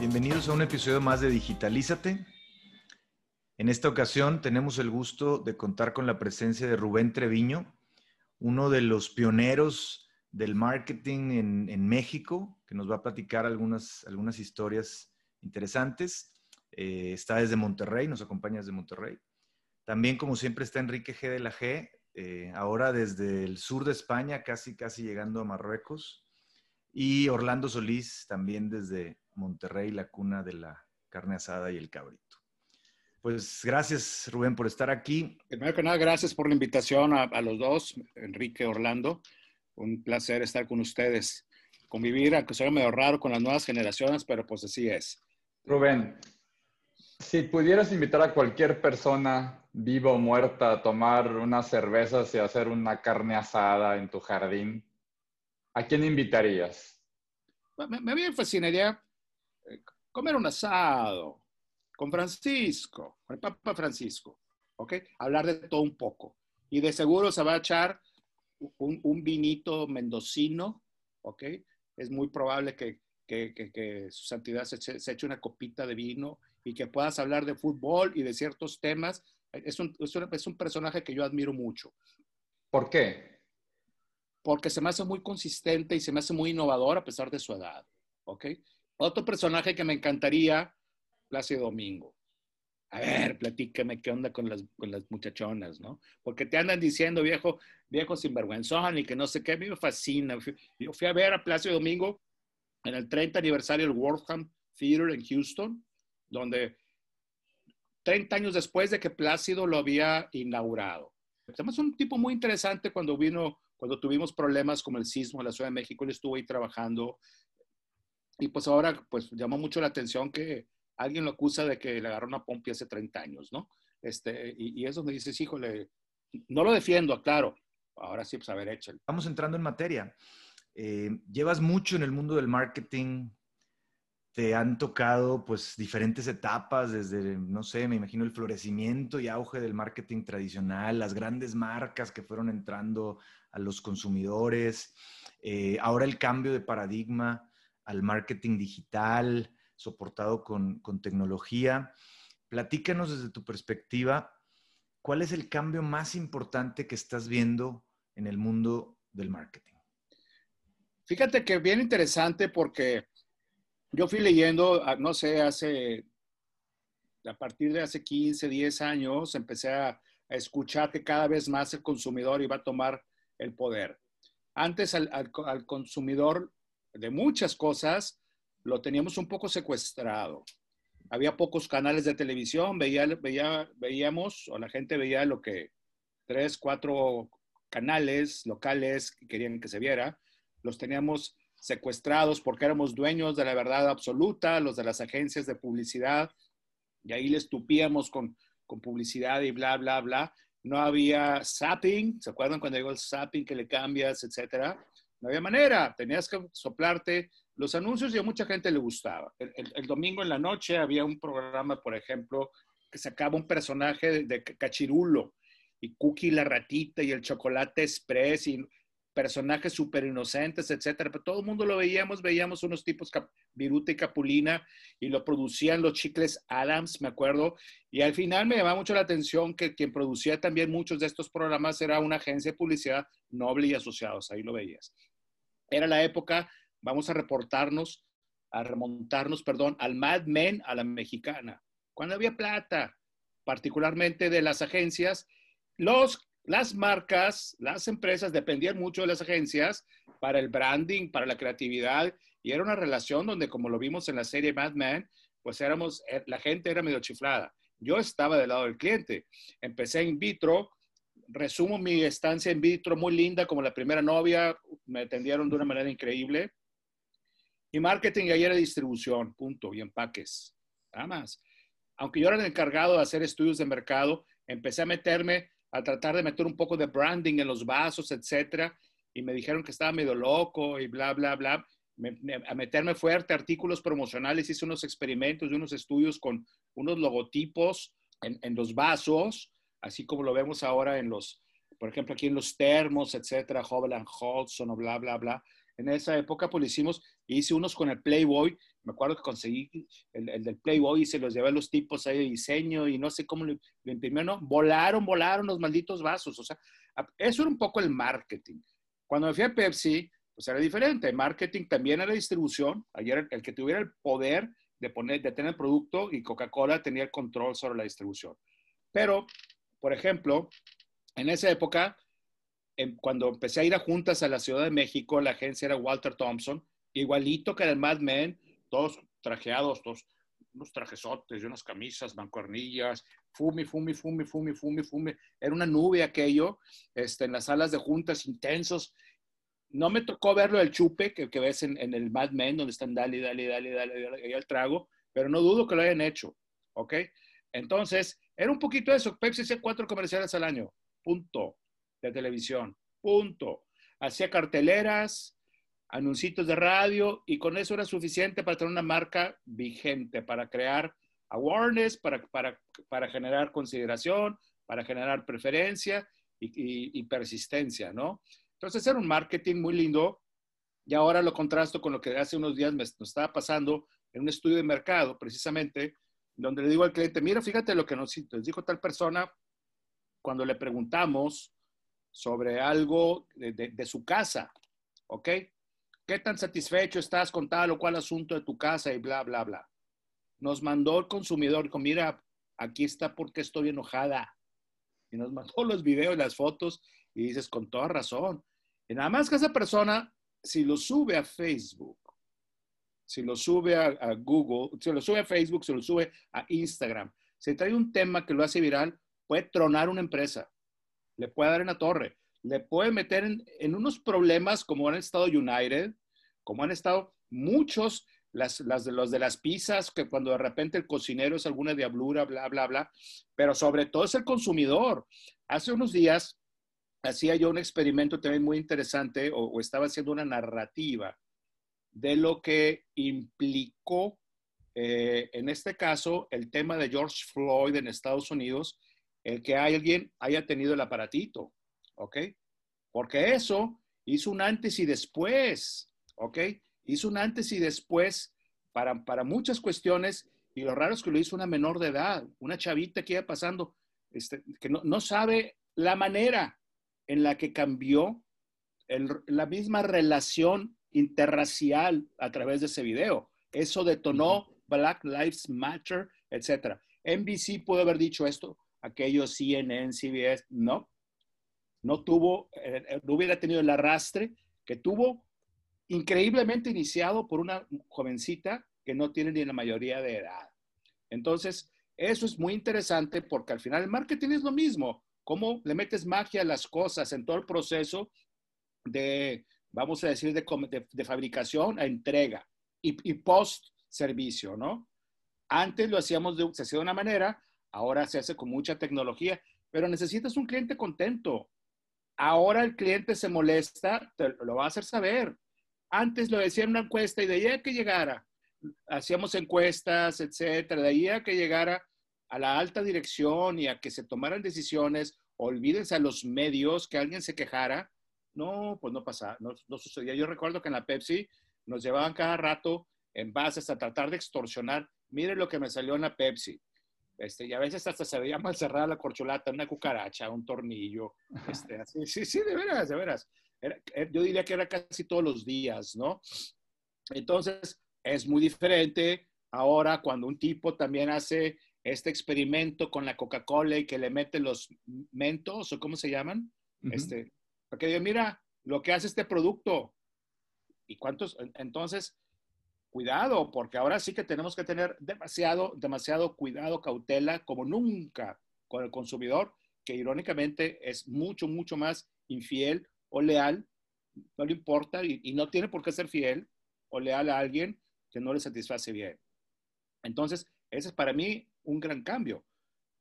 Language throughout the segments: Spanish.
Bienvenidos a un episodio más de Digitalízate. En esta ocasión tenemos el gusto de contar con la presencia de Rubén Treviño, uno de los pioneros del marketing en, México, que nos va a platicar algunas, algunas historias interesantes. Eh, está desde Monterrey, nos acompaña desde Monterrey. También, como siempre, está Enrique G. de la G, eh, ahora desde el sur de España, casi, casi llegando a Marruecos. Y Orlando Solís, también desde Monterrey, la cuna de la carne asada y el cabrito. Pues gracias, Rubén, por estar aquí. Primero que nada, gracias por la invitación a, a los dos, Enrique Orlando. Un placer estar con ustedes. Convivir, aunque sea medio raro con las nuevas generaciones, pero pues así es. Rubén, si pudieras invitar a cualquier persona, viva o muerta, a tomar unas cervezas y hacer una carne asada en tu jardín, ¿a quién invitarías? Me, me bien fascinaría comer un asado con Francisco, con el Papa Francisco, ¿ok? Hablar de todo un poco. Y de seguro se va a echar un, vinito mendocino, ¿ok? Es muy probable que, su santidad se, eche una copita de vino y que puedas hablar de fútbol y de ciertos temas. Es un, es un personaje que yo admiro mucho. ¿Por qué? Porque se me hace muy consistente y se me hace muy innovador a pesar de su edad, ¿ok? Otro personaje que me encantaría, Plácido Domingo a ver, platícame qué onda con las, con las muchachonas, ¿no? Porque te andan diciendo, viejo, viejo sinvergüenzón y que no sé qué, a mí me fascina. Yo fui a ver a Plácido Domingo en el 30 aniversario del Wortham Theater en Houston, donde 30 años después de que Plácido lo había inaugurado. Además, un tipo muy interesante cuando vino, cuando tuvimos problemas como el sismo en la Ciudad de México, él estuvo ahí trabajando. Y pues ahora, pues llamó mucho la atención que alguien lo acusa de que le agarró una pompi hace 30 años, ¿no? Este, y, eso me dices, híjole, no lo defiendo, claro. Ahora sí, pues a ver, échale. Vamos entrando en materia. Eh, llevas mucho en el mundo del marketing, te han tocado pues diferentes etapas, desde, no sé, me imagino el florecimiento y auge del marketing tradicional, las grandes marcas que fueron entrando a los consumidores, eh, ahora el cambio de paradigma al marketing digital, soportado con, tecnología. Platícanos desde tu perspectiva, ¿cuál es el cambio más importante que estás viendo en el mundo del marketing? Fíjate que bien interesante porque yo fui leyendo, ah, no sé, hace, a partir de hace 15, 10 años, empecé a, escuchar que cada vez más el consumidor iba a tomar el poder. Antes al, al consumidor de muchas cosas lo teníamos un poco secuestrado. Había pocos canales de televisión, veía, veía, veíamos, o la gente veía lo que tres, cuatro canales locales que querían que se viera, los teníamos secuestrados porque éramos dueños de la verdad absoluta, los de las agencias de publicidad, y ahí les tupíamos con, con publicidad y bla, bla, bla. No había zapping, ¿se acuerdan cuando llegó el zapping que le cambias, etcétera? No había manera, tenías que soplarte los anuncios y a mucha gente le gustaba. El, domingo en la noche había un programa, por ejemplo, que sacaba un personaje de, Cachirulo y Cookie la ratita y el chocolate express y personajes súper inocentes, etcétera. Pero todo el mundo lo veíamos, veíamos unos tipos Viruta y Capulina y lo producían los chicles Adams, me acuerdo. Y al final me llamaba mucho la atención que quien producía también muchos de estos programas era una agencia de publicidad noble y asociados, ahí lo veías. Era la época vamos a reportarnos, a remontarnos, perdón, al Mad Men, a la mexicana. Cuando había plata, particularmente de las agencias, los, las marcas, las empresas dependían mucho de las agencias para el branding, para la creatividad, y era una relación donde, como lo vimos en la serie Mad Men, pues éramos, eh, la gente era medio chiflada. Yo estaba del lado del cliente. Empecé in vitro, resumo mi estancia in vitro muy linda, como la primera novia, me atendieron de una manera increíble. Y marketing ahí era distribución, punto, y empaques. Nada más. Aunque yo era el encargado de hacer estudios de mercado, empecé a meterme, a tratar de meter un poco de branding en los vasos, etcétera, y me dijeron que estaba medio loco y bla, bla, bla. a meterme fuerte, artículos promocionales, hice unos experimentos y unos estudios con unos logotipos en, en los vasos, así como lo vemos ahora en los, por ejemplo, aquí en los termos, etcétera, Hobel Hodgson o bla, bla, bla. En esa época, pues hicimos, hice unos con el Playboy, me acuerdo que conseguí el, del Playboy y se los llevé a los tipos ahí de diseño y no sé cómo lo, lo imprimieron, no, volaron, volaron los malditos vasos, o sea, eso era un poco el marketing. Cuando me fui a Pepsi, pues era diferente, marketing también era distribución, ayer el que tuviera el poder de, poner, de tener el producto y Coca-Cola tenía el control sobre la distribución. Pero, por ejemplo, en esa época, cuando empecé a ir a juntas a la Ciudad de México, la agencia era Walter Thompson, igualito que el Mad Men, todos trajeados, todos unos trajesotes y unas camisas, mancuernillas, fumi, fumi, fumi, fumi, fumi, fumi. Era una nube aquello, este, en las salas de juntas intensos. No me tocó verlo del chupe que, ves en, en, el Mad Men, donde están dale, dale, dale, dale, dale, el trago, pero no dudo que lo hayan hecho, ¿ok? Entonces, era un poquito eso. Pepsi hacía cuatro comerciales al año, punto, de televisión, punto. Hacía carteleras, anuncios de radio y con eso era suficiente para tener una marca vigente, para crear awareness, para, para, para generar consideración, para generar preferencia y, persistencia, ¿no? Entonces era un marketing muy lindo y ahora lo contrasto con lo que hace unos días me, estaba pasando en un estudio de mercado, precisamente, donde le digo al cliente, mira, fíjate lo que nos, dijo tal persona cuando le preguntamos sobre algo de su casa, ¿ok? ¿Qué tan satisfecho estás con tal o cual asunto de tu casa y bla, bla, bla? Nos mandó el consumidor, dijo, mira, aquí está porque estoy enojada. Y nos mandó los videos, las fotos, y dices, con toda razón. Y nada más que esa persona, si lo sube a Facebook, si lo sube a, Google, si lo sube a Facebook, si lo sube a Instagram, si trae un tema que lo hace viral, puede tronar una empresa, le puede dar en la torre le puede meter en, unos problemas como han estado United, como han estado muchos, las, las de los de las pizzas, que cuando de repente el cocinero es alguna diablura, bla, bla, bla, pero sobre todo es el consumidor. Hace unos días hacía yo un experimento también muy interesante, o estaba haciendo una narrativa de lo que implicó, eh, en este caso, el tema de George Floyd en Estados Unidos, el que alguien haya tenido el aparatito. ¿ok? Porque eso hizo un antes y después, ¿ok? Hizo un antes y después para, para muchas cuestiones y lo raro es que lo hizo una menor de edad, una chavita que iba pasando, este, que no, no, sabe la manera en la que cambió la misma relación interracial a través de ese video. Eso detonó Black Lives Matter, etc. NBC pudo haber dicho esto, aquello CNN, CBS, no, no tuvo, eh, eh, no hubiera tenido el arrastre que tuvo increíblemente iniciado por una jovencita que no tiene ni la mayoría de edad. Entonces, eso es muy interesante porque al final el marketing es lo mismo. Cómo le metes magia a las cosas en todo el proceso de, vamos a decir, de, fabricación a entrega y, y post servicio, ¿no? Antes lo hacíamos de, se hacía de una manera, ahora se hace con mucha tecnología, pero necesitas un cliente contento. Ahora el cliente se molesta, lo va a hacer saber. Antes lo decía en una encuesta y de ahí a que llegara, hacíamos encuestas, etcétera, de ahí a que llegara a la alta dirección y a que se tomaran decisiones, olvídense a los medios que alguien se quejara. No, pues no pasaba, no, no sucedía. Yo recuerdo que en la Pepsi nos llevaban cada rato en bases a tratar de extorsionar. Mire lo que me salió en la Pepsi. Este, y a veces hasta se veía mal cerrada la corcholata, una cucaracha, un tornillo. Este, así, sí, sí, de veras, de veras. Era, eh, yo diría que era casi todos los días, ¿no? Entonces, es muy diferente ahora cuando un tipo también hace este experimento con la Coca-Cola y que le mete los mentos, o cómo se llaman, uh -huh. este, porque yo, mira, lo que hace este producto. ¿Y cuántos? Entonces, cuidado, porque ahora sí que tenemos que tener demasiado, demasiado cuidado, cautela, como nunca con el consumidor, que irónicamente es mucho, mucho más infiel o leal, no le importa y, y no tiene por qué ser fiel o leal a alguien que no le satisface bien. Entonces, ese es para mí un gran cambio.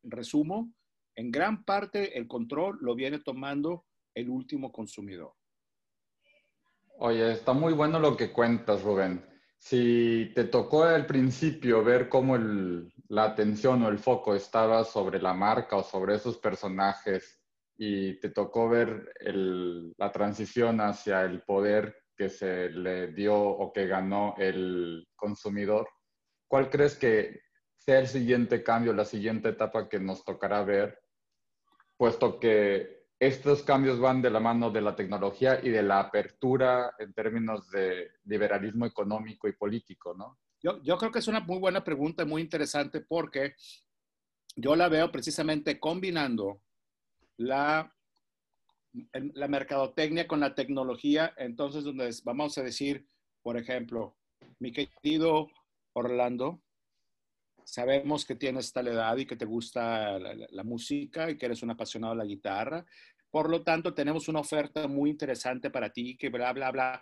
En resumo, en gran parte el control lo viene tomando el último consumidor. Oye, está muy bueno lo que cuentas, Rubén si te tocó al principio ver cómo la atención o el foco estaba sobre la marca o sobre esos personajes y te tocó ver la transición hacia el poder que se le dio o que ganó el consumidor, ¿cuál crees que sea el siguiente cambio, la siguiente etapa que nos tocará ver, puesto que estos cambios van de la mano de la tecnología y de la apertura en términos de liberalismo económico y político, ¿no? Yo, creo que es una muy buena pregunta, muy interesante, porque yo la veo precisamente combinando la, la mercadotecnia con la tecnología, entonces donde vamos a decir, por ejemplo, mi querido Orlando, sabemos que tienes tal edad y que te gusta la, música y que eres un apasionado de la guitarra. Por lo tanto, tenemos una oferta muy interesante para ti, que bla, bla, bla.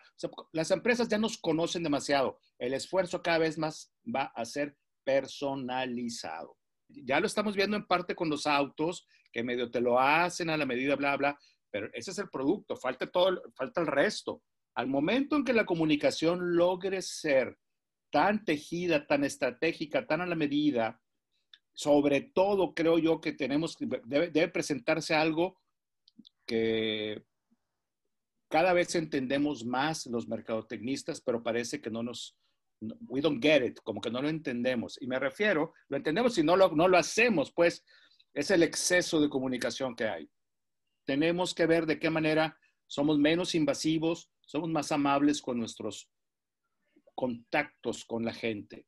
las empresas ya nos conocen demasiado. El esfuerzo cada vez más va a ser personalizado. Ya lo estamos viendo en parte con los autos, que medio te lo hacen a la medida, bla, bla, pero ese es el producto, falta todo, falta el resto. Al momento en que la comunicación logre ser tan tejida, tan estratégica, tan a la medida, sobre todo creo yo que tenemos, debe, debe presentarse algo que cada vez entendemos más los mercadotecnistas, pero parece que no nos, we don't get it, como que no lo entendemos. Y me refiero, lo entendemos y no lo, no lo hacemos, pues es el exceso de comunicación que hay. Tenemos que ver de qué manera somos menos invasivos, somos más amables con nuestros contactos con la gente.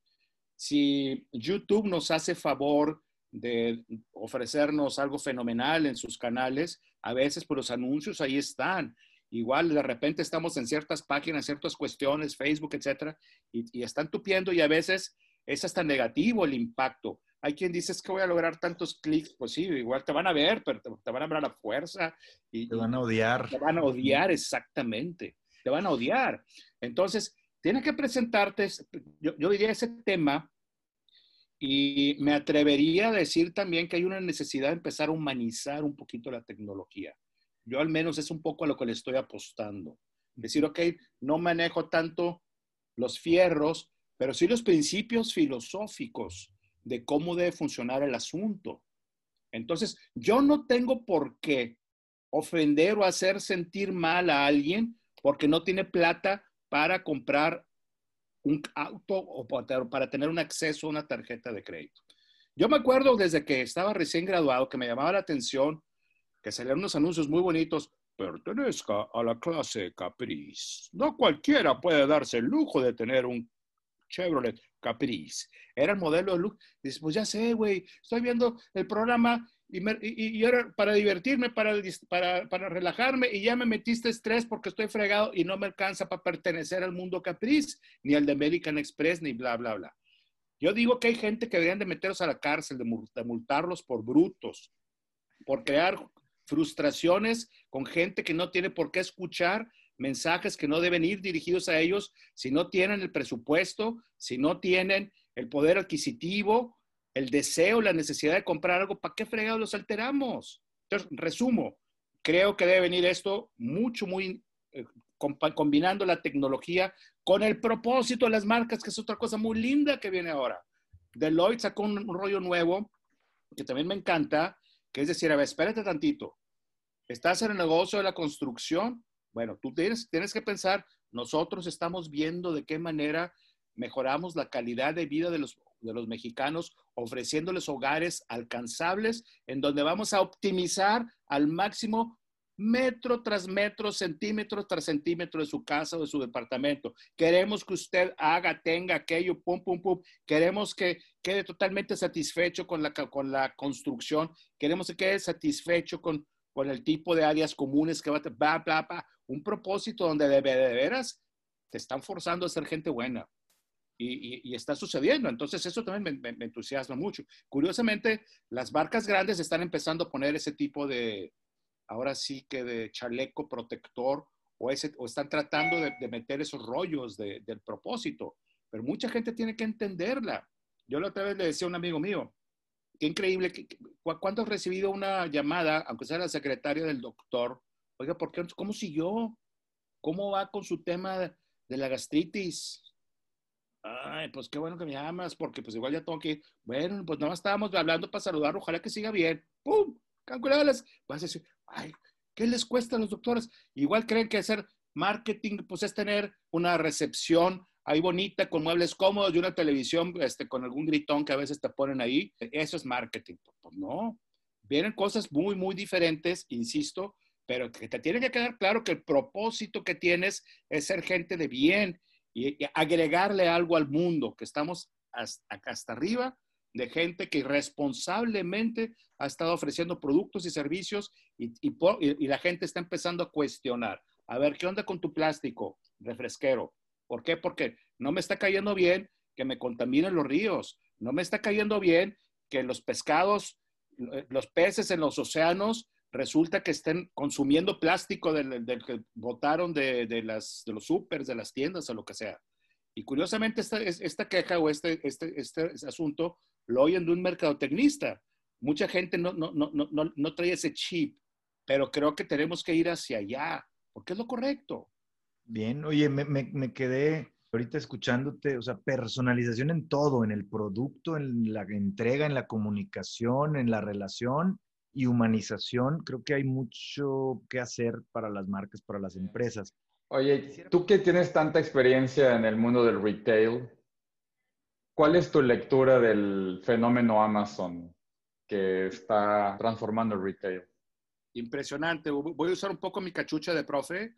Si YouTube nos hace favor de ofrecernos algo fenomenal en sus canales, a veces por los anuncios ahí están. Igual de repente estamos en ciertas páginas, ciertas cuestiones, Facebook, etcétera, y, están tupiendo y a veces es hasta negativo el impacto. Hay quien dice es que voy a lograr tantos clics, pues sí, igual te van a ver, pero te, van a ver a la fuerza. Y, te van a odiar. Te van a odiar, exactamente. Te van a odiar. Entonces, tiene que presentarte, yo, yo diría ese tema, y me atrevería a decir también que hay una necesidad de empezar a humanizar un poquito la tecnología. Yo al menos es un poco a lo que le estoy apostando. Decir, ok, no manejo tanto los fierros, pero sí los principios filosóficos de cómo debe funcionar el asunto. Entonces, yo no tengo por qué ofender o hacer sentir mal a alguien porque no tiene plata para comprar un auto o para tener un acceso a una tarjeta de crédito. Yo me acuerdo desde que estaba recién graduado que me llamaba la atención que salían unos anuncios muy bonitos. Pertenezca a la clase Caprice. No cualquiera puede darse el lujo de tener un Chevrolet Caprice. Era el modelo de look. Dices, pues ya sé, güey, estoy viendo el programa y, ahora para divertirme, para, relajarme, y ya me metiste estrés porque estoy fregado y no me alcanza para pertenecer al mundo capriz, ni al de American Express, ni bla, bla, bla. Yo digo que hay gente que deberían de meterlos a la cárcel, de multarlos por brutos, por crear frustraciones con gente que no tiene por qué escuchar mensajes que no deben ir dirigidos a ellos si no tienen el presupuesto, si no tienen el poder adquisitivo el deseo, la necesidad de comprar algo, ¿para qué fregados los alteramos? Entonces, resumo, creo que debe venir esto mucho, muy eh, combinando la tecnología con el propósito de las marcas, que es otra cosa muy linda que viene ahora. Deloitte sacó un, rollo nuevo que también me encanta, que es decir, a ver, espérate tantito. ¿Estás en el negocio de la construcción? Bueno, tú tienes, tienes que pensar, nosotros estamos viendo de qué manera mejoramos la calidad de vida de los de los mexicanos, ofreciéndoles hogares alcanzables en donde vamos a optimizar al máximo metro tras metro, centímetro tras centímetro de su casa o de su departamento. Queremos que usted haga, tenga aquello, pum, pum, pum. Queremos que quede totalmente satisfecho con la, con la construcción. Queremos que quede satisfecho con, con el tipo de áreas comunes que va a bla, bla. Un propósito donde de, de veras te están forzando a ser gente buena y, está sucediendo. Entonces, eso también me, entusiasma mucho. Curiosamente, las marcas grandes están empezando a poner ese tipo de, ahora sí que de chaleco protector, o, ese, o están tratando de, meter esos rollos del propósito. Pero mucha gente tiene que entenderla. Yo la otra vez le decía a un amigo mío, qué increíble, ¿cuándo has recibido una llamada, aunque sea la secretaria del doctor? Oiga, ¿por qué, ¿cómo siguió? ¿Cómo va con su tema de la gastritis? Ay, pues qué bueno que me llamas, porque pues igual ya tengo que Bueno, pues nada más estábamos hablando para saludar, ojalá que siga bien. ¡Pum! Calculadas. Vas decir, ay, ¿qué les cuesta a los doctores? Igual creen que hacer marketing pues es tener una recepción ahí bonita con muebles cómodos y una televisión este, con algún gritón que a veces te ponen ahí. Eso es marketing. Pues no, vienen cosas muy, muy diferentes, insisto, pero que te tiene que quedar claro que el propósito que tienes es ser gente de bien y, agregarle algo al mundo, que estamos hasta, hasta arriba de gente que responsablemente ha estado ofreciendo productos y servicios y, y, la gente está empezando a cuestionar. A ver, ¿qué onda con tu plástico refresquero? ¿Por qué? Porque no me está cayendo bien que me contaminen los ríos. No me está cayendo bien que los pescados, eh, los peces en los océanos resulta que estén consumiendo plástico del, que botaron de, las, de los supers, de las tiendas o lo que sea. Y curiosamente esta, queja o este, este, este asunto lo oyen de un mercadotecnista. Mucha gente no, no trae ese chip, pero creo que tenemos que ir hacia allá, porque es lo correcto. Bien, oye, me, me, me quedé ahorita escuchándote, o sea, personalización en todo, en el producto, en la entrega, en la comunicación, en la relación y humanización, creo que hay mucho que hacer para las marcas, para las empresas. Oye, tú que tienes tanta experiencia en el mundo del retail, ¿cuál es tu lectura del fenómeno Amazon que está transformando el retail? Impresionante. Voy a usar un poco mi cachucha de profe,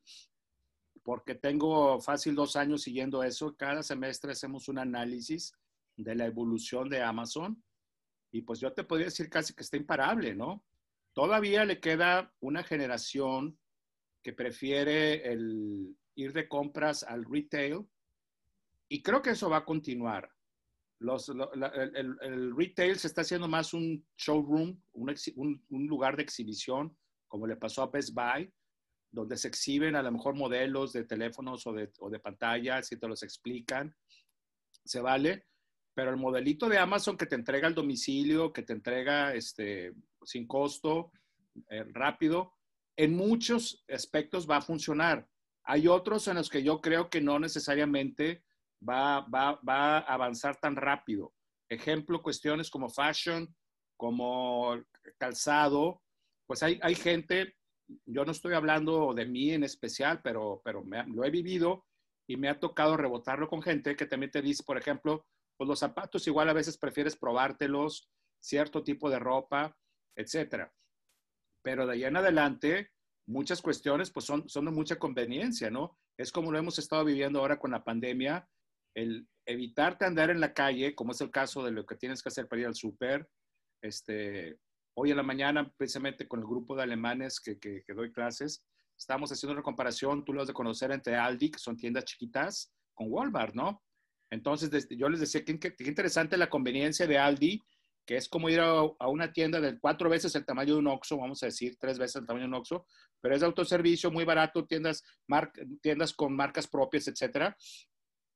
porque tengo fácil dos años siguiendo eso. Cada semestre hacemos un análisis de la evolución de Amazon. Y pues yo te podría decir casi que está imparable, ¿no? Todavía le queda una generación que prefiere el ir de compras al retail y creo que eso va a continuar. el, retail se está haciendo más un showroom, un, un, lugar de exhibición, como le pasó a Best Buy, donde se exhiben a lo mejor modelos de teléfonos o de, o de pantallas y te los explican. Se vale, pero el modelito de Amazon que te entrega al domicilio, que te entrega este, sin costo, eh, rápido, en muchos aspectos va a funcionar. Hay otros en los que yo creo que no necesariamente va, va, va a avanzar tan rápido. Ejemplo, cuestiones como fashion, como calzado, pues hay, hay gente, yo no estoy hablando de mí en especial, pero, pero lo he vivido y me ha tocado rebotarlo con gente que también te dice, por ejemplo, pues los zapatos igual a veces prefieres probártelos, cierto tipo de ropa, etcétera. Pero de ahí en adelante, muchas cuestiones pues son, son de mucha conveniencia, ¿no? Es como lo hemos estado viviendo ahora con la pandemia, el evitarte andar en la calle, como es el caso de lo que tienes que hacer para ir al súper. Este, hoy en la mañana, precisamente con el grupo de alemanes que, que, doy clases, estamos haciendo una comparación, tú lo has de conocer entre Aldi, que son tiendas chiquitas, con Walmart, ¿no? Entonces, yo les decía que, que interesante la conveniencia de Aldi que es como ir a, una tienda de cuatro veces el tamaño de un Oxxo, vamos a decir, tres veces el tamaño de un Oxxo, pero es de autoservicio, muy barato, tiendas, tiendas con marcas propias, etcétera.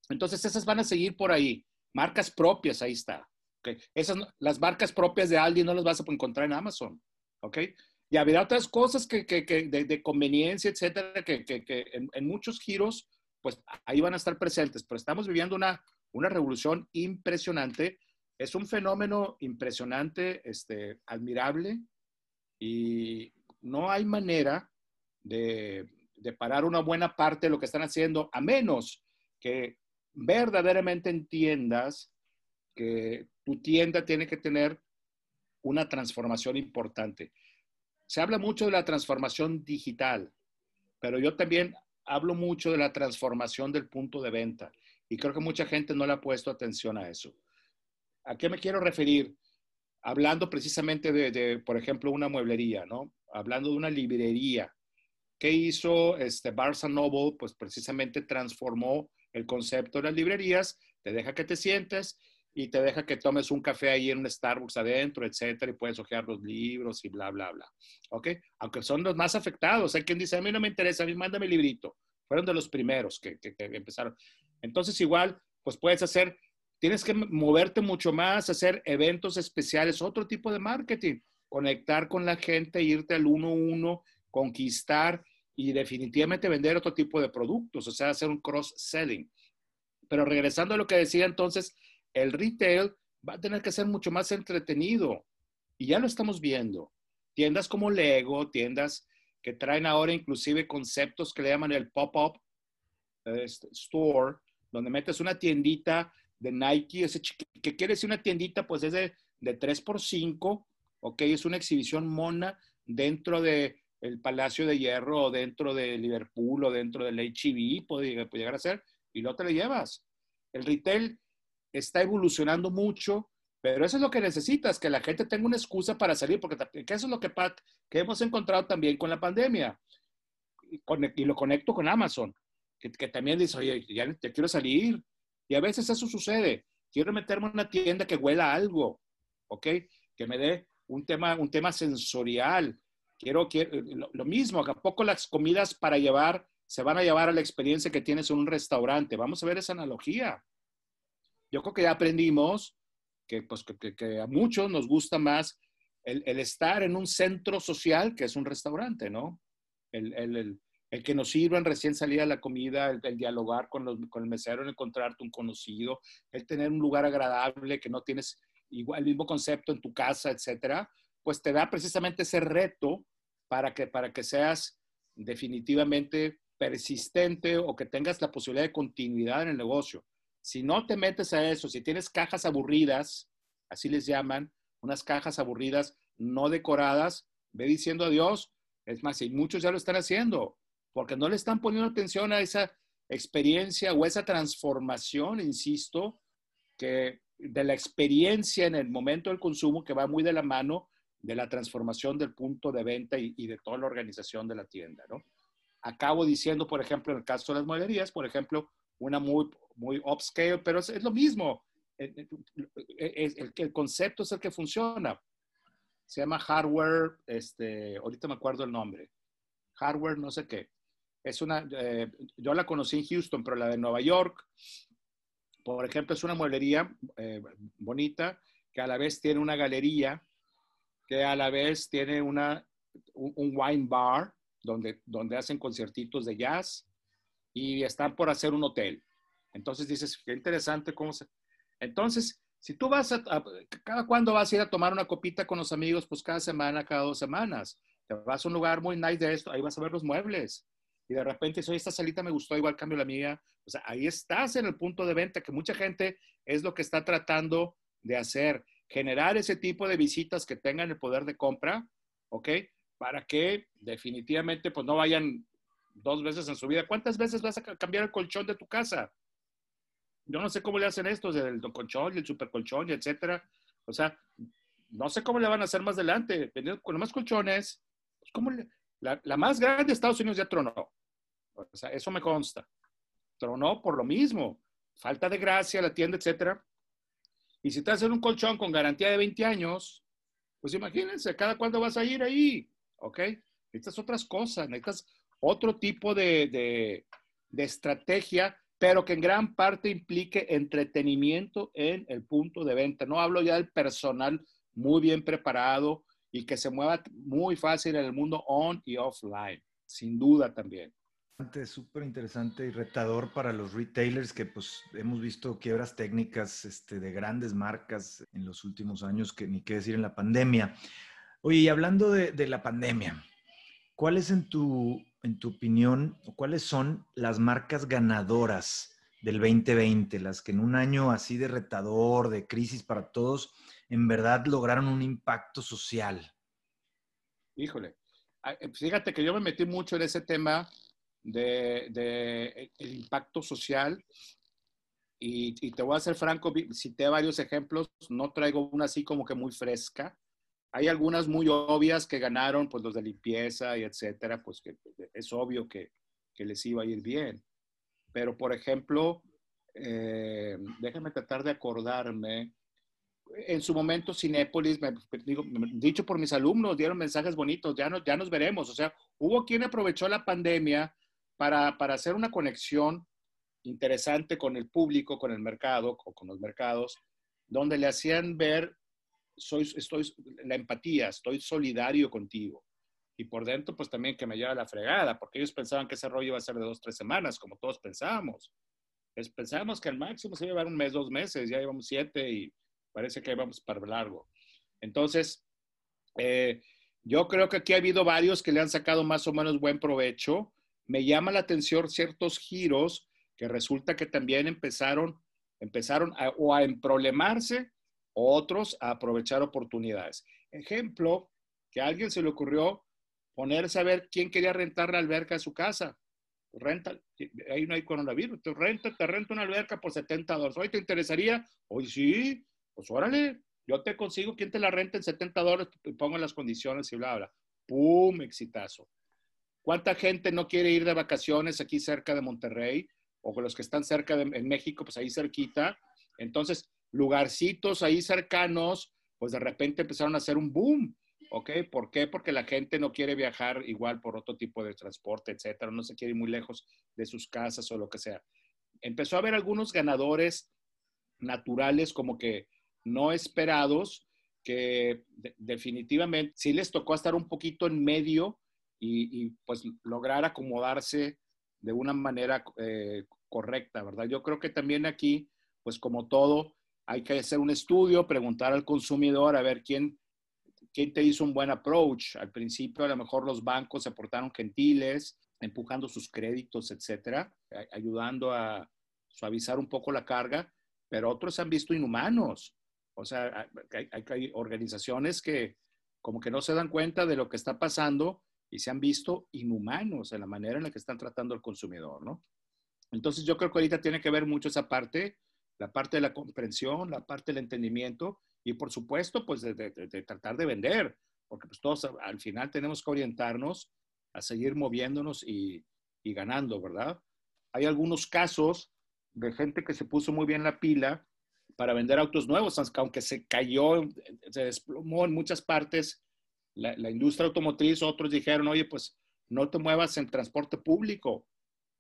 Entonces, esas van a seguir por ahí. Marcas propias, ahí está. Okay. Esas, las marcas propias de Aldi no las vas a encontrar en Amazon. ¿Ok? Y habrá otras cosas que, que, que de, conveniencia, etcétera, que, en, en, muchos giros, pues ahí van a estar presentes. Pero estamos viviendo una, una revolución impresionante es un fenómeno impresionante, este, admirable, y no hay manera de, parar una buena parte de lo que están haciendo, a menos que verdaderamente entiendas que tu tienda tiene que tener una transformación importante. Se habla mucho de la transformación digital, pero yo también hablo mucho de la transformación del punto de venta y creo que mucha gente no le ha puesto atención a eso. ¿A qué me quiero referir? Hablando precisamente de, por ejemplo, una mueblería, ¿no? Hablando de una librería. ¿Qué hizo este Barnes Noble? Pues precisamente transformó el concepto de las librerías, te deja que te sientes y te deja que tomes un café ahí en un Starbucks adentro, etcétera, y puedes hojear los libros y bla, bla, bla. ¿Ok? Aunque son los más afectados. Hay quien dice, a mí no me interesa, a mí mándame el librito. Fueron de los primeros que, que empezaron. Entonces, igual, pues puedes hacer Tienes que moverte mucho más, hacer eventos especiales, otro tipo de marketing, conectar con la gente, irte al uno a uno, conquistar y definitivamente vender otro tipo de productos, o sea, hacer un cross-selling. Pero regresando a lo que decía entonces, el retail va a tener que ser mucho más entretenido y ya lo estamos viendo. Tiendas como Lego, tiendas que traen ahora inclusive conceptos que le llaman el pop-up este, store, donde metes una tiendita de Nike, ese que quiere decir una tiendita, pues es de, de 3x5, ok, es una exhibición mona dentro de el Palacio de Hierro o dentro de Liverpool o dentro del HEB, puede, puede llegar a ser, y no te lo llevas. El retail está evolucionando mucho, pero eso es lo que necesitas, que la gente tenga una excusa para salir, porque eso es lo que, que hemos encontrado también con la pandemia. Y, lo conecto con Amazon, que, también dice, oye, ya, quiero salir. Y a veces eso sucede. Quiero meterme en una tienda que huela algo, ¿ok? Que me dé un tema, un tema sensorial. Quiero, quiero lo, lo mismo, a poco las comidas para llevar se van a llevar a la experiencia que tienes en un restaurante. Vamos a ver esa analogía. Yo creo que ya aprendimos que, pues, que, a muchos nos gusta más el, estar en un centro social que es un restaurante, ¿no? El, el, el que nos sirvan recién salida la comida, el, dialogar con, los, con el mesero, el encontrarte un conocido, el tener un lugar agradable que no tienes igual, el mismo concepto en tu casa, etcétera, pues te da precisamente ese reto para que, para que seas definitivamente persistente o que tengas la posibilidad de continuidad en el negocio. Si no te metes a eso, si tienes cajas aburridas, así les llaman, unas cajas aburridas no decoradas, ve diciendo adiós. Es más, y muchos ya lo están haciendo, porque no le están poniendo atención a esa experiencia o esa transformación, insisto, que de la experiencia en el momento del consumo que va muy de la mano de la transformación del punto de venta y, de toda la organización de la tienda, ¿no? Acabo diciendo, por ejemplo, en el caso de las mueblerías, por ejemplo, una muy, muy upscale, pero es, lo mismo. Eh, eh, el, el, concepto es el que funciona. Se llama hardware, este, ahorita me acuerdo el nombre. Hardware, no sé qué. Es una, eh, yo la conocí en Houston, pero la de Nueva York, por ejemplo, es una mueblería bonita que a la vez tiene una galería, que a la vez tiene una, un, wine bar donde, donde hacen conciertitos de jazz, y están por hacer un hotel. Entonces dices, qué interesante cómo se... Entonces, si tú vas a, cada cuándo vas a ir a tomar una copita con los amigos, pues cada semana, cada dos semanas. Te vas a un lugar muy nice de esto, ahí vas a ver los muebles. Y de repente, oye, esta salita me gustó, igual cambio la mía. O sea, ahí estás en el punto de venta, que mucha gente es lo que está tratando de hacer. Generar ese tipo de visitas que tengan el poder de compra, ¿ok? Para que definitivamente pues no vayan dos veces en su vida. ¿Cuántas veces vas a cambiar el colchón de tu casa? Yo no sé cómo le hacen esto, del colchón y el super colchón y etcétera. O sea, no sé cómo le van a hacer más adelante. Con los más colchones, pues ¿cómo la, la, más grande de Estados Unidos ya tronó. O sea, eso me consta. Tronó por lo mismo. Falta de gracia, la tienda, etcétera. Y si te hacen un colchón con garantía de 20 años, pues imagínense, cada cuándo vas a ir ahí, ¿ok? Necesitas otras cosas, necesitas otro tipo de, estrategia, pero que en gran parte implique entretenimiento en el punto de venta. No hablo ya del personal muy bien preparado y que se mueva muy fácil en el mundo on y offline, sin duda también. Súper interesante y retador para los retailers que pues hemos visto quiebras técnicas este, de grandes marcas en los últimos años, que ni qué decir en la pandemia. Oye, y hablando de, de la pandemia, ¿cuáles en tu en tu opinión, cuáles son las marcas ganadoras del 2020, las que en un año así de retador, de crisis para todos, en verdad lograron un impacto social? Híjole, eh, fíjate que yo me metí mucho en ese tema de, de impacto social y, y, te voy a ser franco, cité varios ejemplos, no traigo una así como que muy fresca, hay algunas muy obvias que ganaron, pues los de limpieza y etcétera, pues que es obvio que, que les iba a ir bien. Pero, por ejemplo, eh, déjame tratar de acordarme. En su momento, Cinépolis, me, digo, dicho por mis alumnos, dieron mensajes bonitos, ya, no, ya nos veremos. O sea, hubo quien aprovechó la pandemia para, para hacer una conexión interesante con el público, con el mercado, o con los mercados, donde le hacían ver soy, estoy, la empatía, estoy solidario contigo. Y por dentro, pues también que me lleva la fregada, porque ellos pensaban que ese rollo iba a ser de dos, tres semanas, como todos pensábamos. Es, pensábamos que al máximo se iba un mes, dos meses, ya llevamos siete y parece que vamos para largo. Entonces, eh, Yo creo que aquí ha habido varios que le han sacado más o menos buen provecho. Me llama la atención ciertos giros que resulta que también empezaron, empezaron a, o a emproblemarse otros a aprovechar oportunidades. Ejemplo, que a alguien se le ocurrió ponerse a ver quién quería rentar la alberca de su casa. Renta, ahí no hay coronavirus, te renta, te renta una alberca por 70 dólares. ¿Hoy te interesaría? Hoy sí, pues órale, yo te consigo quien te la renta en 70 dólares y pongo las condiciones y bla, bla. ¡Pum! Exitazo. ¿Cuánta gente no quiere ir de vacaciones aquí cerca de Monterrey? O con los que están cerca de en México, pues ahí cerquita. Entonces, lugarcitos ahí cercanos, pues de repente empezaron a hacer un boom. ¿Ok? ¿Por qué? Porque la gente no quiere viajar igual por otro tipo de transporte, etcétera. No se quiere ir muy lejos de sus casas o lo que sea. Empezó a haber algunos ganadores naturales como que no esperados, que definitivamente sí les tocó estar un poquito en medio y, pues lograr acomodarse de una manera eh, correcta, ¿verdad? Yo creo que también aquí, pues como todo, hay que hacer un estudio, preguntar al consumidor a ver quién, quién te hizo un buen approach. Al principio a lo mejor los bancos se portaron gentiles, empujando sus créditos, etcétera, ayudando a suavizar un poco la carga, pero otros han visto inhumanos. O sea, hay, organizaciones que como que no se dan cuenta de lo que está pasando y se han visto inhumanos en la manera en la que están tratando al consumidor, ¿no? Entonces yo creo que ahorita tiene que ver mucho esa parte, la parte de la comprensión, la parte del entendimiento y por supuesto, pues de, tratar de vender, porque pues todos al final tenemos que orientarnos a seguir moviéndonos y, ganando, ¿verdad? Hay algunos casos de gente que se puso muy bien la pila para vender autos nuevos, aunque se cayó, se desplomó en muchas partes la, industria automotriz, otros dijeron, oye, pues no te muevas en transporte público,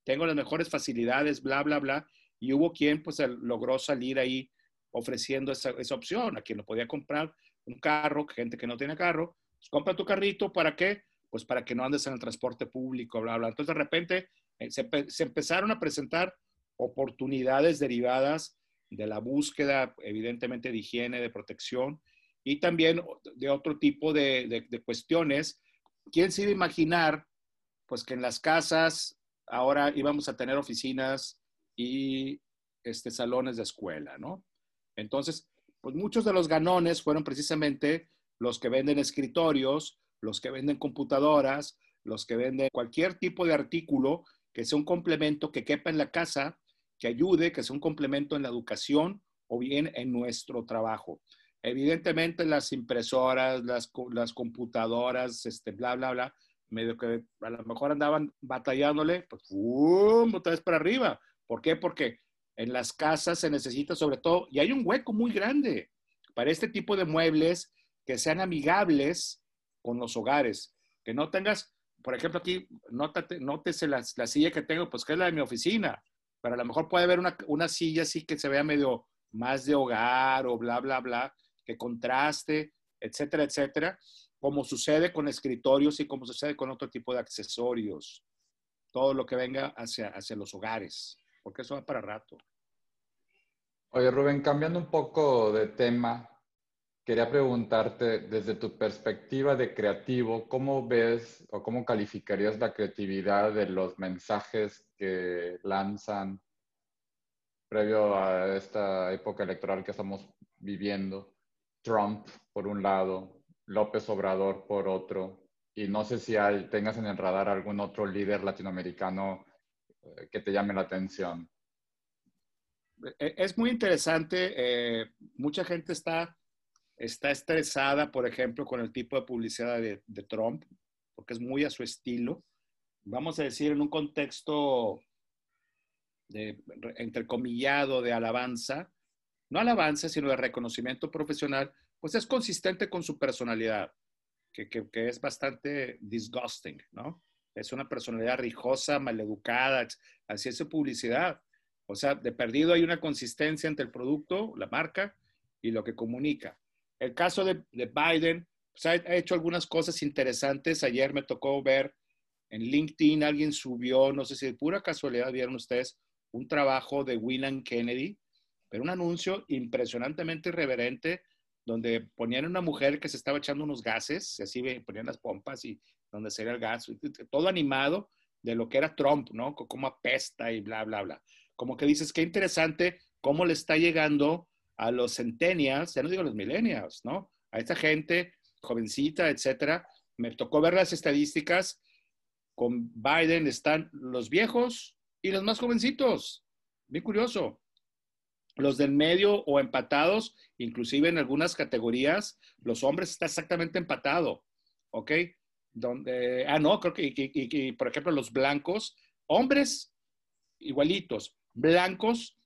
tengo las mejores facilidades, bla, bla, bla. Y hubo quien pues logró salir ahí ofreciendo esa, esa opción a quien lo podía comprar un carro, gente que no tiene carro, pues compra tu carrito, ¿para qué? Pues para que no andes en el transporte público, bla, bla. Entonces de repente eh, se, empezaron a presentar oportunidades derivadas de la búsqueda, evidentemente, de higiene, de protección y también de otro tipo de, cuestiones. ¿Quién se iba a imaginar, pues, que en las casas ahora íbamos a tener oficinas y este, salones de escuela, ¿no? Entonces, pues muchos de los ganones fueron precisamente los que venden escritorios, los que venden computadoras, los que venden cualquier tipo de artículo que sea un complemento que quepa en la casa que ayude, que sea un complemento en la educación o bien en nuestro trabajo. Evidentemente las impresoras, las, las computadoras, este, bla, bla, bla, medio que a lo mejor andaban batallándole, pues, ¡pum!, otra vez para arriba. ¿Por qué? Porque en las casas se necesita sobre todo, y hay un hueco muy grande para este tipo de muebles que sean amigables con los hogares, que no tengas, por ejemplo, aquí, nótate, nótese la, la silla que tengo, pues que es la de mi oficina pero a lo mejor puede haber una, silla así que se vea medio más de hogar o bla, bla, bla, que contraste, etcétera, etcétera, como sucede con escritorios y como sucede con otro tipo de accesorios. Todo lo que venga hacia, hacia los hogares, porque eso va para rato. Oye, Rubén, cambiando un poco de tema, quería preguntarte desde tu perspectiva de creativo, ¿cómo ves o cómo calificarías la creatividad de los mensajes que lanzan previo a esta época electoral que estamos viviendo? Trump, por un lado, López Obrador, por otro, y no sé si hay, tengas en el radar algún otro líder latinoamericano que te llame la atención. E-, es muy interesante. Eh, mucha gente está está estresada, por ejemplo, con el tipo de publicidad de, Trump, porque es muy a su estilo. Vamos a decir, en un contexto de, entrecomillado de alabanza, no alabanza, sino de reconocimiento profesional, pues es consistente con su personalidad, que, que es bastante disgusting, ¿no? Es una personalidad rijosa, maleducada, así es su publicidad. O sea, de perdido hay una consistencia entre el producto, la marca y lo que comunica. El caso de, Biden pues, ha, hecho algunas cosas interesantes. Ayer me tocó ver en LinkedIn, alguien subió, no sé si de pura casualidad vieron ustedes, un trabajo de William Kennedy, pero un anuncio impresionantemente irreverente donde ponían una mujer que se estaba echando unos gases, y así ponían las pompas y donde sería el gas, todo animado de lo que era Trump, ¿no? Cómo apesta y bla, bla, bla. Como que dices, qué interesante cómo le está llegando a los centennials, ya no digo los millennials, ¿no? A esta gente jovencita, etcétera. Me tocó ver las estadísticas. Con Biden están los viejos y los más jovencitos. Bien curioso. Los del medio o empatados, inclusive en algunas categorías, los hombres está exactamente empatado. ¿Ok? Donde, ah, no, creo que, por ejemplo, los blancos, hombres igualitos, blancos,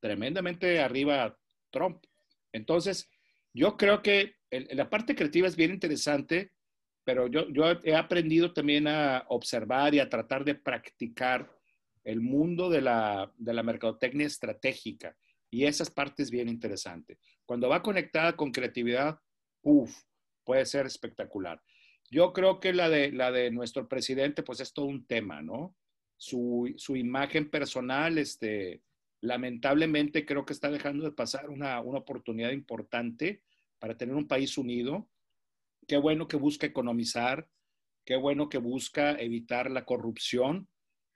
tremendamente arriba Trump. Entonces, yo creo que la parte creativa es bien interesante, pero yo, yo he aprendido también a observar y a tratar de practicar el mundo de la, de la mercadotecnia estratégica. Y esas partes bien interesante. Cuando va conectada con creatividad, uff, puede ser espectacular. Yo creo que la de, la de nuestro presidente, pues es todo un tema, ¿no? Su, su imagen personal, este, lamentablemente creo que está dejando de pasar una, una oportunidad importante para tener un país unido. Qué bueno que busca economizar, qué bueno que busca evitar la corrupción,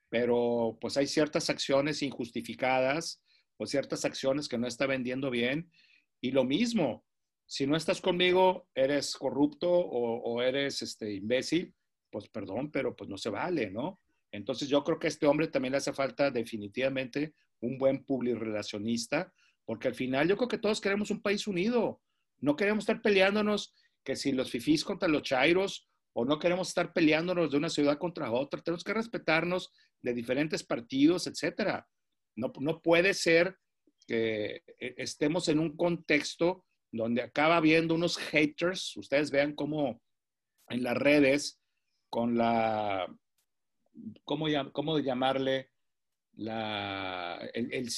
pero pues hay ciertas acciones injustificadas o ciertas acciones que no está vendiendo bien. Y lo mismo, si no estás conmigo, eres corrupto o, eres este, imbécil, pues perdón, pero pues no se vale, ¿no? Entonces yo creo que a este hombre también le hace falta definitivamente un buen relacionista, porque al final yo creo que todos queremos un país unido. No queremos estar peleándonos que si los fifís contra los chairos o no queremos estar peleándonos de una ciudad contra otra. Tenemos que respetarnos de diferentes partidos, etcétera. No, no puede ser que eh, estemos en un contexto donde acaba habiendo unos haters. Ustedes vean cómo en las redes, con la, ¿cómo, cómo llamarle? La, el, el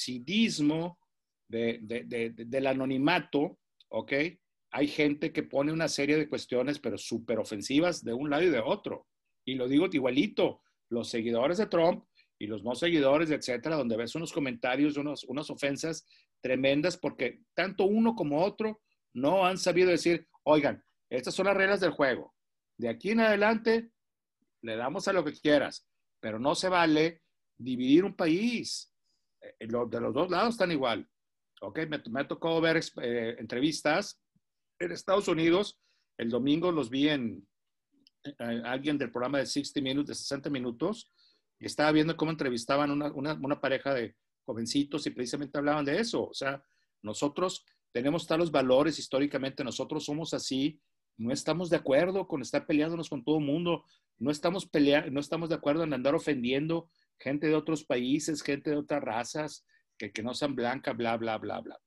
de, del anonimato, ¿ok? Hay gente que pone una serie de cuestiones, pero súper ofensivas de un lado y de otro. Y lo digo igualito, los seguidores de Trump y los no seguidores, etcétera, donde ves unos comentarios, unos, unas ofensas tremendas, porque tanto uno como otro no han sabido decir, oigan, estas son las reglas del juego. De aquí en adelante le damos a lo que quieras, pero no se vale dividir un país. Eh, de los dos lados están igual. Ok, me, me tocó ver eh, entrevistas en Estados Unidos. El domingo los vi en eh, alguien del programa de 60 Minutes, de 60 minutos, y estaba viendo cómo entrevistaban una, una, una pareja de jovencitos y precisamente hablaban de eso. O sea, nosotros tenemos talos valores históricamente, nosotros somos así, no estamos de acuerdo con estar peleándonos con todo el mundo, no estamos, peleando, no estamos de acuerdo en andar ofendiendo gente de otros países, gente de otras razas, que, que no sean blancas, bla, bla, bla, bla.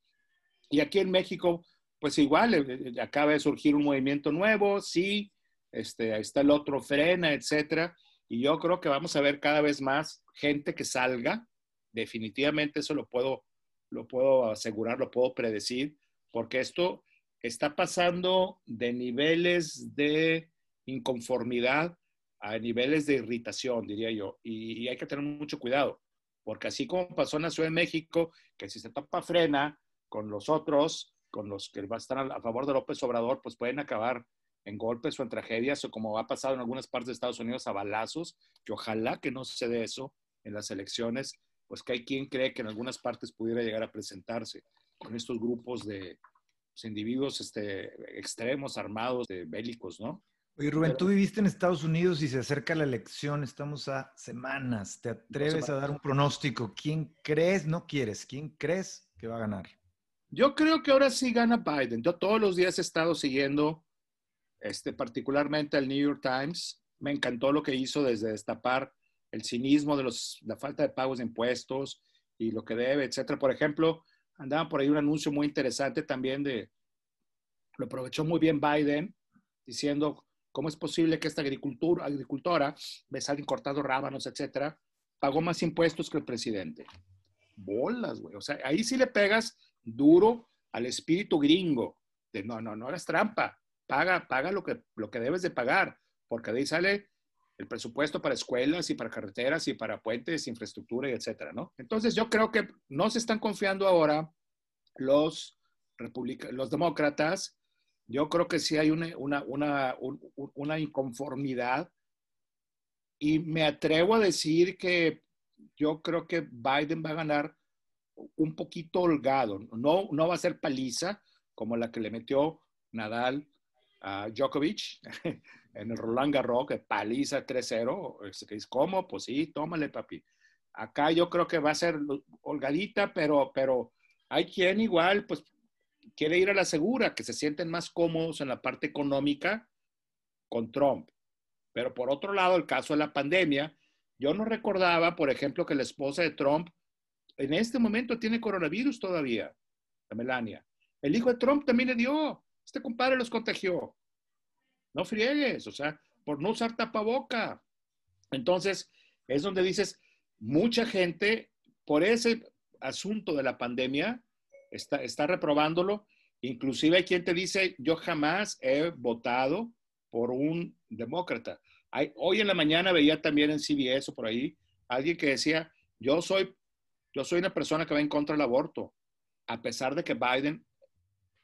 Y aquí en México, pues igual, eh, eh, acaba de surgir un movimiento nuevo, sí, este, ahí está el otro frena, etcétera. Y yo creo que vamos a ver cada vez más gente que salga. Definitivamente eso lo puedo, lo puedo asegurar, lo puedo predecir, porque esto está pasando de niveles de inconformidad a niveles de irritación, diría yo. Y, y hay que tener mucho cuidado, porque así como pasó en la Ciudad de México, que si se tapa frena con los otros, con los que va a estar a favor de López Obrador, pues pueden acabar en golpes o en tragedias, o como ha pasado en algunas partes de Estados Unidos, a balazos, que ojalá que no se dé eso en las elecciones, pues que hay quien cree que en algunas partes pudiera llegar a presentarse con estos grupos de pues, individuos este, extremos, armados, de bélicos, ¿no? Oye, Rubén, tú viviste en Estados Unidos y se acerca la elección, estamos a semanas. ¿Te atreves a dar un pronóstico? ¿Quién crees, no quieres, quién crees que va a ganar? Yo creo que ahora sí gana Biden. Yo todos los días he estado siguiendo, este, particularmente al New York Times. Me encantó lo que hizo desde destapar el cinismo de los, la falta de pagos de impuestos y lo que debe, etcétera. Por ejemplo, andaba por ahí un anuncio muy interesante también de, lo aprovechó muy bien Biden, diciendo ¿Cómo es posible que esta agricultura, agricultora, ves alguien cortando rábanos, etcétera, pagó más impuestos que el presidente? Bolas, güey. O sea, ahí sí le pegas duro al espíritu gringo de no, no, no eres trampa. Paga, paga lo que, lo que debes de pagar, porque de ahí sale el presupuesto para escuelas y para carreteras y para puentes, infraestructura y etcétera, ¿no? Entonces yo creo que no se están confiando ahora los, los demócratas yo creo que sí hay una, una, una, inconformidad y me atrevo a decir que yo creo que Biden va a ganar un poquito holgado. No, no va a ser paliza como la que le metió Nadal a Djokovic en el Roland Garros, que paliza 3-0. Es ¿Cómo? Pues sí, tómale, papi. Acá yo creo que va a ser holgadita, pero, pero hay quien igual, pues, quiere ir a la segura, que se sienten más cómodos en la parte económica con Trump. Pero por otro lado, el caso de la pandemia, yo no recordaba, por ejemplo, que la esposa de Trump en este momento tiene coronavirus todavía, la Melania. El hijo de Trump también le dio. Este compadre los contagió. No friegues, o sea, por no usar tapaboca. Entonces, es donde dices, mucha gente, por ese asunto de la pandemia, está, está reprobándolo. Inclusive hay quien te dice, yo jamás he votado por un demócrata. Hay, hoy en la mañana veía también en CBS o por ahí alguien que decía, yo soy, yo soy una persona que va en contra del aborto, a pesar de que Biden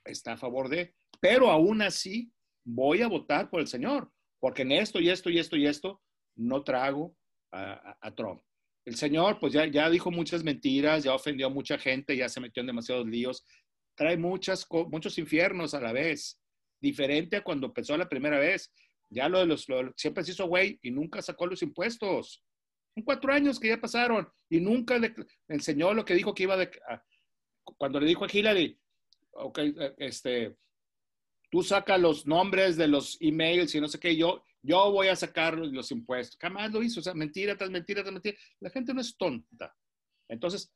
está a favor de, pero aún así voy a votar por el señor, porque en esto y esto y esto y esto no trago a, Trump. El señor, pues ya, ya dijo muchas mentiras, ya ofendió a mucha gente, ya se metió en demasiados líos, trae muchas, muchos infiernos a la vez, diferente a cuando empezó la primera vez. Ya lo de los, siempre se hizo güey y nunca sacó los impuestos. Son cuatro años que ya pasaron y nunca le, enseñó lo que dijo que iba de, cuando le dijo a Hillary, ok, este, tú sacas los nombres de los emails y no sé qué, yo, yo voy a sacar los impuestos. Jamás lo hizo, o sea, mentira tras mentira tras mentira. La gente no es tonta. Entonces,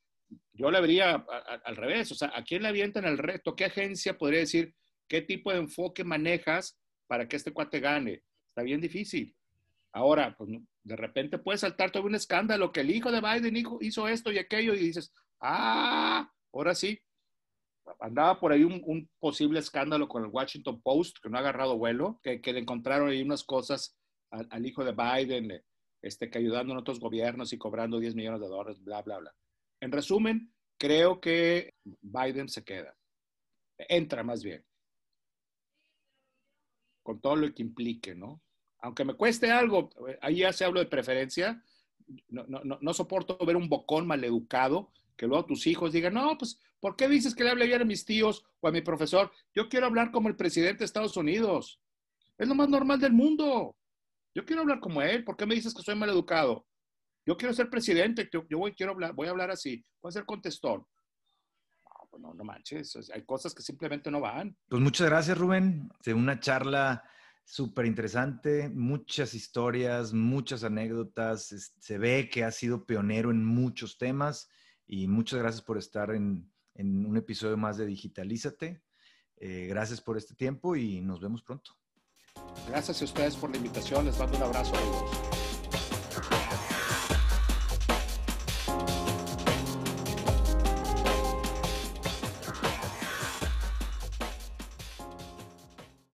yo le vería al revés, o sea, ¿a quién le avientan el reto? ¿Qué agencia podría decir qué tipo de enfoque manejas para que este cuate gane? Está bien difícil. Ahora, pues de repente puede saltar todo un escándalo que el hijo de Biden hizo esto y aquello y dices, ah, ahora sí, andaba por ahí un, posible escándalo con el Washington Post, que no ha agarrado vuelo, que, le encontraron ahí unas cosas al, hijo de Biden, este, que ayudando en otros gobiernos y cobrando 10 millones de dólares, bla, bla, bla. En resumen, creo que Biden se queda. Entra más bien. Con todo lo que implique, ¿no? Aunque me cueste algo, ahí ya se hablo de preferencia, no, no, no, no soporto ver un bocón maleducado que luego tus hijos digan, no, pues, ¿por qué dices que le hable bien a mis tíos o a mi profesor? Yo quiero hablar como el presidente de Estados Unidos. Es lo más normal del mundo. Yo quiero hablar como él. ¿Por qué me dices que soy mal educado? Yo quiero ser presidente. Yo, voy, quiero voy a hablar así. Voy a ser contestón. No, pues no, manches. Hay cosas que simplemente no van. Pues muchas gracias, Rubén. De una charla súper interesante, muchas historias, muchas anécdotas. Se ve que ha sido pionero en muchos temas y muchas gracias por estar en, un episodio más de Digitalízate. Eh, gracias por este tiempo y nos vemos pronto. Gracias a ustedes por la invitación. Les mando un abrazo a todos.